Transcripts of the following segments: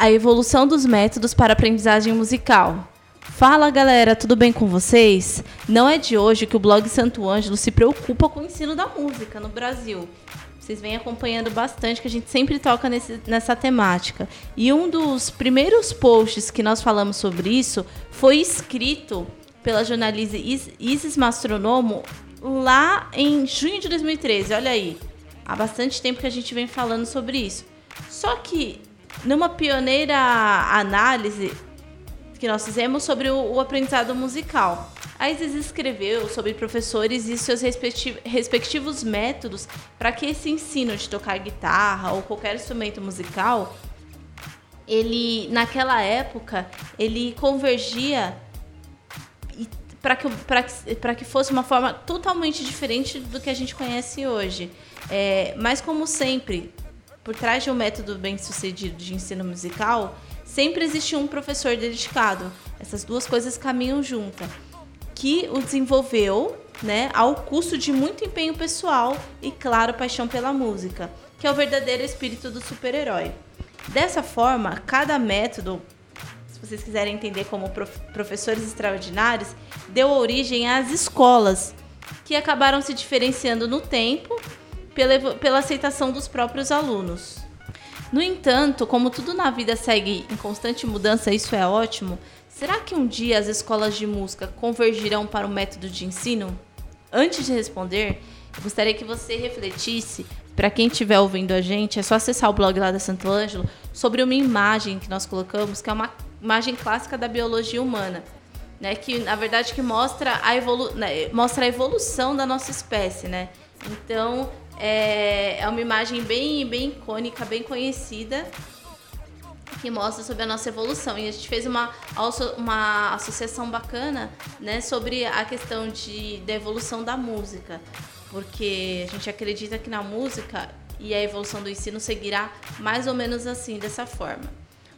a evolução dos métodos para aprendizagem musical. Fala galera, tudo bem com vocês? Não é de hoje que o blog Santo Ângelo se preocupa com o ensino da música no Brasil. Vocês vêm acompanhando bastante, que a gente sempre toca nesse, nessa temática. E um dos primeiros posts que nós falamos sobre isso foi escrito pela jornalista Isis Mastronomo lá em junho de 2013. Olha aí, há bastante tempo que a gente vem falando sobre isso. Só que numa pioneira análise que nós fizemos sobre o, o aprendizado musical. A Isis escreveu sobre professores e seus respectivos métodos para que esse ensino de tocar guitarra ou qualquer instrumento musical, ele naquela época ele convergia para que, que, que fosse uma forma totalmente diferente do que a gente conhece hoje. É, mas como sempre, por trás de um método bem sucedido de ensino musical, sempre existe um professor dedicado. Essas duas coisas caminham juntas. Que o desenvolveu né, ao custo de muito empenho pessoal e, claro, paixão pela música, que é o verdadeiro espírito do super-herói. Dessa forma, cada método, se vocês quiserem entender como professores extraordinários, deu origem às escolas, que acabaram se diferenciando no tempo pela, pela aceitação dos próprios alunos. No entanto, como tudo na vida segue em constante mudança, isso é ótimo, será que um dia as escolas de música convergirão para o método de ensino? Antes de responder, gostaria que você refletisse, para quem estiver ouvindo a gente, é só acessar o blog lá da Santo Ângelo, sobre uma imagem que nós colocamos, que é uma imagem clássica da biologia humana. Né, que na verdade que mostra a, evolu né, mostra a evolução da nossa espécie, né? Então, é, é uma imagem bem, bem icônica, bem conhecida, que mostra sobre a nossa evolução. E a gente fez uma, uma associação bacana né, sobre a questão de, da evolução da música. Porque a gente acredita que na música e a evolução do ensino seguirá mais ou menos assim, dessa forma.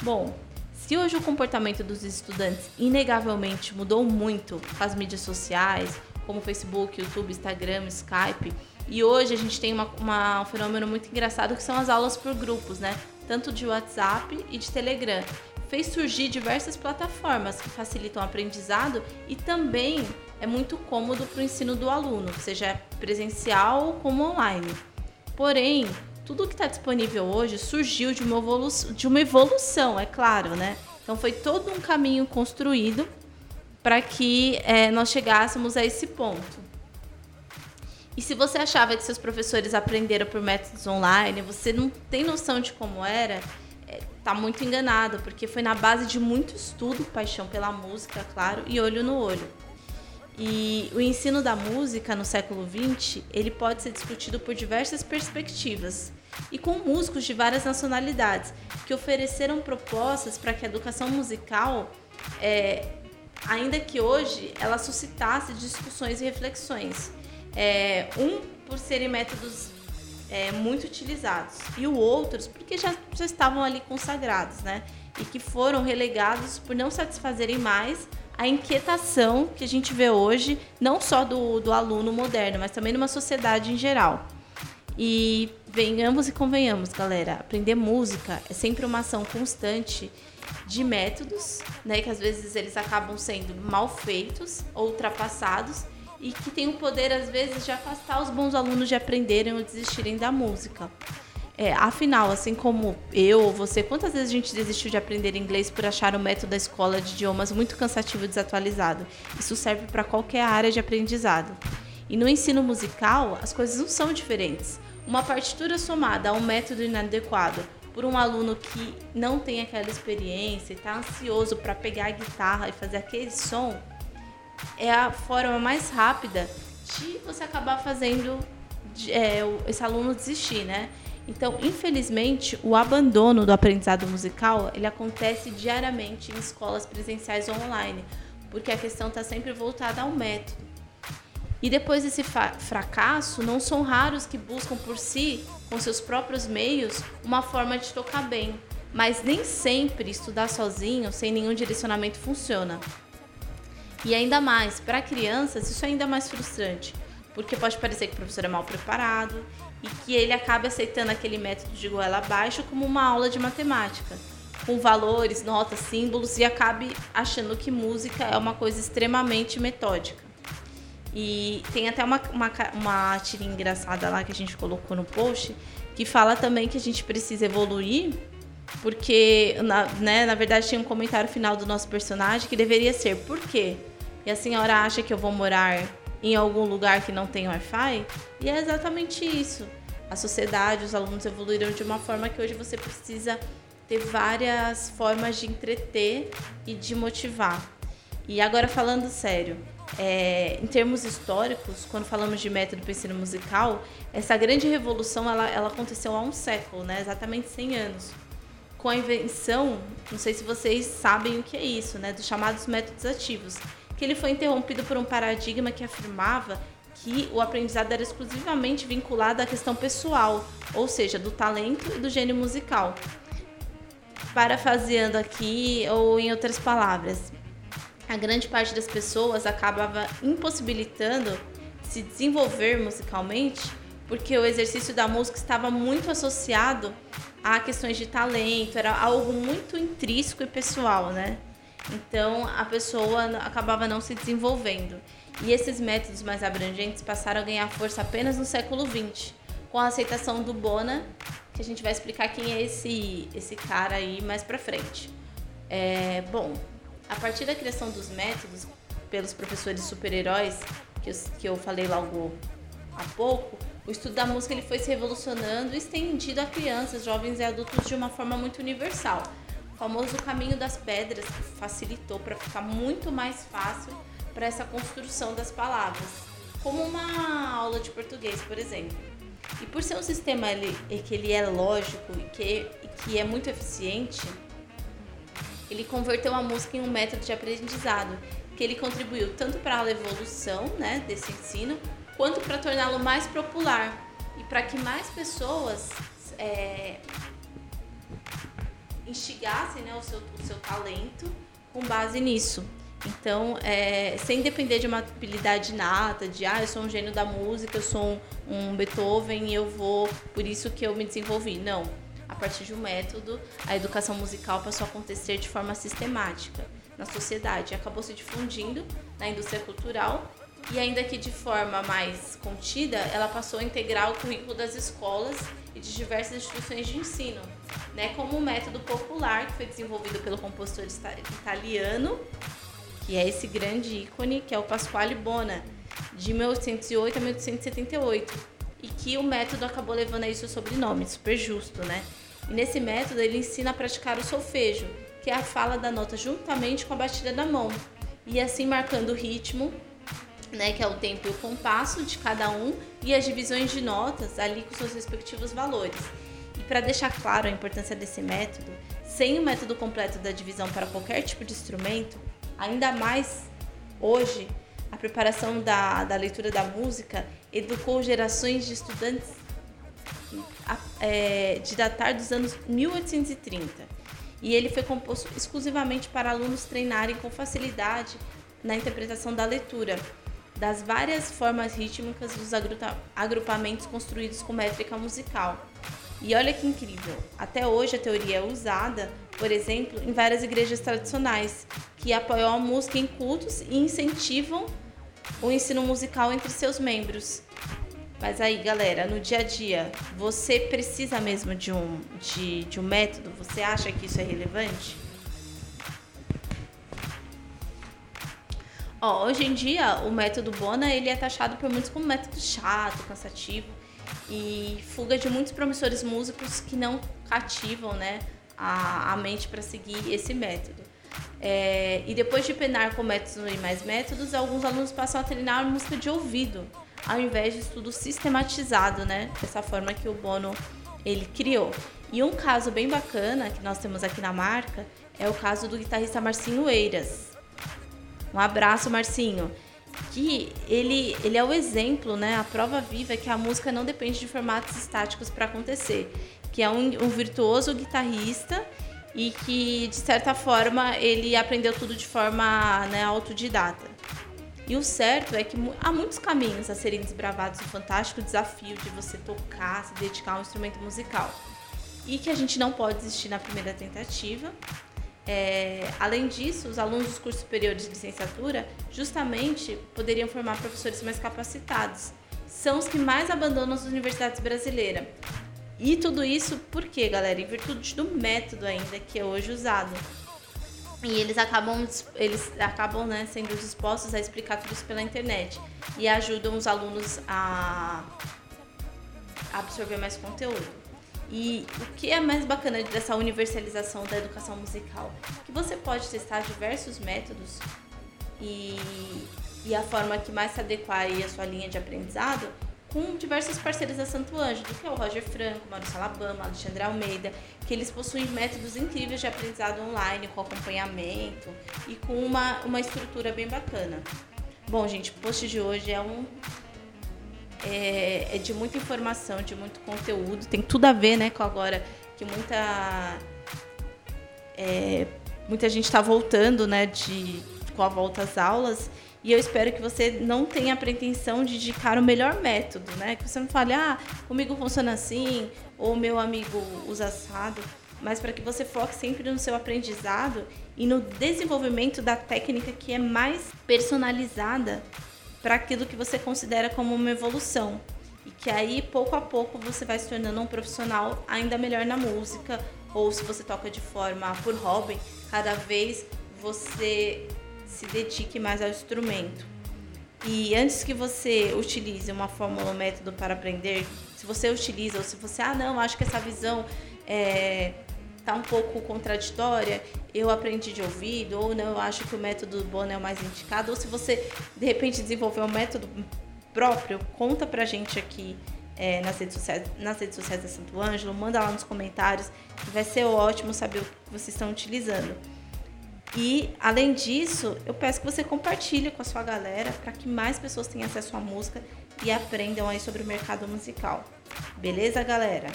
Bom, se hoje o comportamento dos estudantes inegavelmente mudou muito com as mídias sociais, como Facebook, YouTube, Instagram, Skype, e hoje a gente tem uma, uma, um fenômeno muito engraçado que são as aulas por grupos, né? Tanto de WhatsApp e de Telegram. Fez surgir diversas plataformas que facilitam o aprendizado e também é muito cômodo para o ensino do aluno, seja presencial como online. Porém, tudo que está disponível hoje surgiu de uma, evolução, de uma evolução, é claro, né? Então foi todo um caminho construído para que é, nós chegássemos a esse ponto. E se você achava que seus professores aprenderam por métodos online, você não tem noção de como era, é, muito enganado, porque foi na base de muito estudo, paixão pela música, claro, e olho no olho. E o ensino da música no século XX, ele pode ser discutido por diversas perspectivas e com músicos de várias nacionalidades que ofereceram propostas para que a educação musical, é, ainda que hoje, ela suscitasse discussões e reflexões. É, um por serem métodos é, muito utilizados e o outros porque já, já estavam ali consagrados, né? E que foram relegados por não satisfazerem mais a inquietação que a gente vê hoje, não só do, do aluno moderno, mas também numa sociedade em geral. E venhamos e convenhamos, galera, aprender música é sempre uma ação constante de métodos, né, que às vezes eles acabam sendo mal feitos ou ultrapassados e que tem o poder, às vezes, de afastar os bons alunos de aprenderem ou desistirem da música. É, afinal, assim como eu ou você, quantas vezes a gente desistiu de aprender inglês por achar o método da escola de idiomas muito cansativo e desatualizado? Isso serve para qualquer área de aprendizado. E no ensino musical, as coisas não são diferentes. Uma partitura somada a um método inadequado por um aluno que não tem aquela experiência e está ansioso para pegar a guitarra e fazer aquele som, é a forma mais rápida de você acabar fazendo é, esse aluno desistir, né? Então, infelizmente, o abandono do aprendizado musical ele acontece diariamente em escolas presenciais ou online, porque a questão está sempre voltada ao método. E depois desse fracasso, não são raros que buscam por si, com seus próprios meios, uma forma de tocar bem. Mas nem sempre estudar sozinho, sem nenhum direcionamento, funciona. E ainda mais, para crianças, isso é ainda mais frustrante, porque pode parecer que o professor é mal preparado e que ele acaba aceitando aquele método de goela abaixo como uma aula de matemática. com valores, notas, símbolos e acabe achando que música é uma coisa extremamente metódica. E tem até uma, uma, uma tirinha engraçada lá que a gente colocou no post que fala também que a gente precisa evoluir, porque, na, né, na verdade, tinha um comentário final do nosso personagem que deveria ser: por quê? E a senhora acha que eu vou morar em algum lugar que não tem Wi-Fi? E é exatamente isso. A sociedade, os alunos evoluíram de uma forma que hoje você precisa ter várias formas de entreter e de motivar. E agora falando sério, é, em termos históricos, quando falamos de método para ensino musical, essa grande revolução ela, ela aconteceu há um século, né? exatamente 100 anos. Com a invenção, não sei se vocês sabem o que é isso, né? dos chamados métodos ativos, que ele foi interrompido por um paradigma que afirmava que o aprendizado era exclusivamente vinculado à questão pessoal, ou seja, do talento e do gênio musical. Parafaseando aqui, ou em outras palavras, a grande parte das pessoas acabava impossibilitando se desenvolver musicalmente porque o exercício da música estava muito associado a questões de talento, era algo muito intrínseco e pessoal, né? Então a pessoa acabava não se desenvolvendo. E esses métodos mais abrangentes passaram a ganhar força apenas no século XX, com a aceitação do Bona, que a gente vai explicar quem é esse, esse cara aí mais pra frente. É, bom, a partir da criação dos métodos pelos professores super-heróis, que, que eu falei logo há pouco, o estudo da música ele foi se revolucionando e estendido a crianças, jovens e adultos de uma forma muito universal. O famoso caminho das pedras que facilitou para ficar muito mais fácil para essa construção das palavras, como uma aula de português, por exemplo. E por ser um sistema que ele é lógico e que, que é muito eficiente, ele converteu a música em um método de aprendizado, que ele contribuiu tanto para a evolução né, desse ensino, quanto para torná-lo mais popular e para que mais pessoas é, instigassem né, o, seu, o seu talento com base nisso. Então, é, sem depender de uma habilidade nata, de ah, eu sou um gênio da música, eu sou um, um Beethoven e eu vou, por isso que eu me desenvolvi. Não a partir de um método, a educação musical passou a acontecer de forma sistemática na sociedade, acabou se difundindo na indústria cultural e ainda que de forma mais contida, ela passou a integrar o currículo das escolas e de diversas instituições de ensino, né, como um método popular que foi desenvolvido pelo compositor italiano, que é esse grande ícone, que é o Pasquale Bona, de 1808 a 1878 e que o método acabou levando aí seu sobrenome, super justo, né? E nesse método ele ensina a praticar o solfejo, que é a fala da nota juntamente com a batida da mão, e assim marcando o ritmo, né, que é o tempo e o compasso de cada um, e as divisões de notas ali com seus respectivos valores. Para deixar claro a importância desse método, sem o método completo da divisão para qualquer tipo de instrumento, ainda mais hoje, a preparação da, da leitura da música educou gerações de estudantes é, de datar dos anos 1830. E ele foi composto exclusivamente para alunos treinarem com facilidade na interpretação da leitura, das várias formas rítmicas dos agrupamentos construídos com métrica musical. E olha que incrível, até hoje a teoria é usada, por exemplo, em várias igrejas tradicionais, que apoiam a música em cultos e incentivam o ensino musical entre seus membros. Mas aí, galera, no dia a dia, você precisa mesmo de um, de, de um método? Você acha que isso é relevante? Ó, hoje em dia, o método Bona ele é taxado por muitos como método chato, cansativo e fuga de muitos promissores músicos que não cativam né, a, a mente para seguir esse método. É, e depois de penar com métodos e mais métodos, alguns alunos passam a treinar música de ouvido, ao invés de estudo sistematizado, né? Dessa forma que o Bono ele criou. E um caso bem bacana que nós temos aqui na marca é o caso do guitarrista Marcinho Eiras. Um abraço, Marcinho. Que ele, ele é o exemplo, né? A prova viva é que a música não depende de formatos estáticos para acontecer. Que é um, um virtuoso guitarrista e que, de certa forma, ele aprendeu tudo de forma né, autodidata. E o certo é que há muitos caminhos a serem desbravados no fantástico desafio de você tocar, se dedicar a um instrumento musical. e que a gente não pode desistir na primeira tentativa. É, além disso, os alunos dos cursos superiores de licenciatura justamente poderiam formar professores mais capacitados. São os que mais abandonam as universidades brasileiras. E tudo isso por quê, galera? Em virtude do método ainda que é hoje usado. E eles acabam, eles acabam né, sendo dispostos a explicar tudo isso pela internet. E ajudam os alunos a absorver mais conteúdo. E o que é mais bacana dessa universalização da educação musical? Que você pode testar diversos métodos e, e a forma que mais se adequar à sua linha de aprendizado com diversos parceiros da Santo Ângelo, que é o Roger Franco, Maurício Alabama, Alexandre Almeida, que eles possuem métodos incríveis de aprendizado online, com acompanhamento e com uma, uma estrutura bem bacana. Bom, gente, o post de hoje é um é, é, de muita informação, de muito conteúdo. Tem tudo a ver, né, com agora que muita é, muita gente está voltando, né, de com a volta às aulas. E eu espero que você não tenha a pretensão de indicar o melhor método, né? Que você não fale, ah, comigo funciona assim, ou meu amigo usa assado. Mas para que você foque sempre no seu aprendizado e no desenvolvimento da técnica que é mais personalizada para aquilo que você considera como uma evolução. E que aí, pouco a pouco, você vai se tornando um profissional ainda melhor na música, ou se você toca de forma por hobby, cada vez você se dedique mais ao instrumento. E antes que você utilize uma fórmula ou método para aprender, se você utiliza, ou se você, ah, não, acho que essa visão é, tá um pouco contraditória, eu aprendi de ouvido, ou não, eu acho que o método Bono é o mais indicado, ou se você de repente desenvolveu um método próprio, conta pra gente aqui é, nas, redes sociais, nas redes sociais da Santo Ângelo, manda lá nos comentários, vai ser ótimo saber o que vocês estão utilizando. E, além disso, eu peço que você compartilhe com a sua galera para que mais pessoas tenham acesso à música e aprendam aí sobre o mercado musical. Beleza, galera?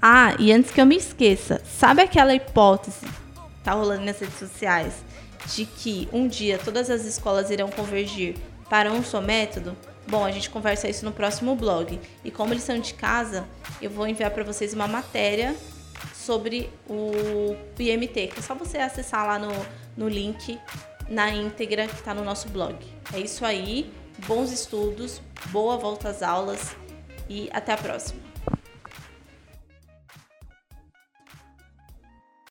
Ah, e antes que eu me esqueça, sabe aquela hipótese tá rolando nas redes sociais de que um dia todas as escolas irão convergir para um só método? Bom, a gente conversa isso no próximo blog. E como eles são de casa, eu vou enviar para vocês uma matéria sobre o IMT, que é só você acessar lá no, no link na íntegra que está no nosso blog. É isso aí, bons estudos, boa volta às aulas e até a próxima.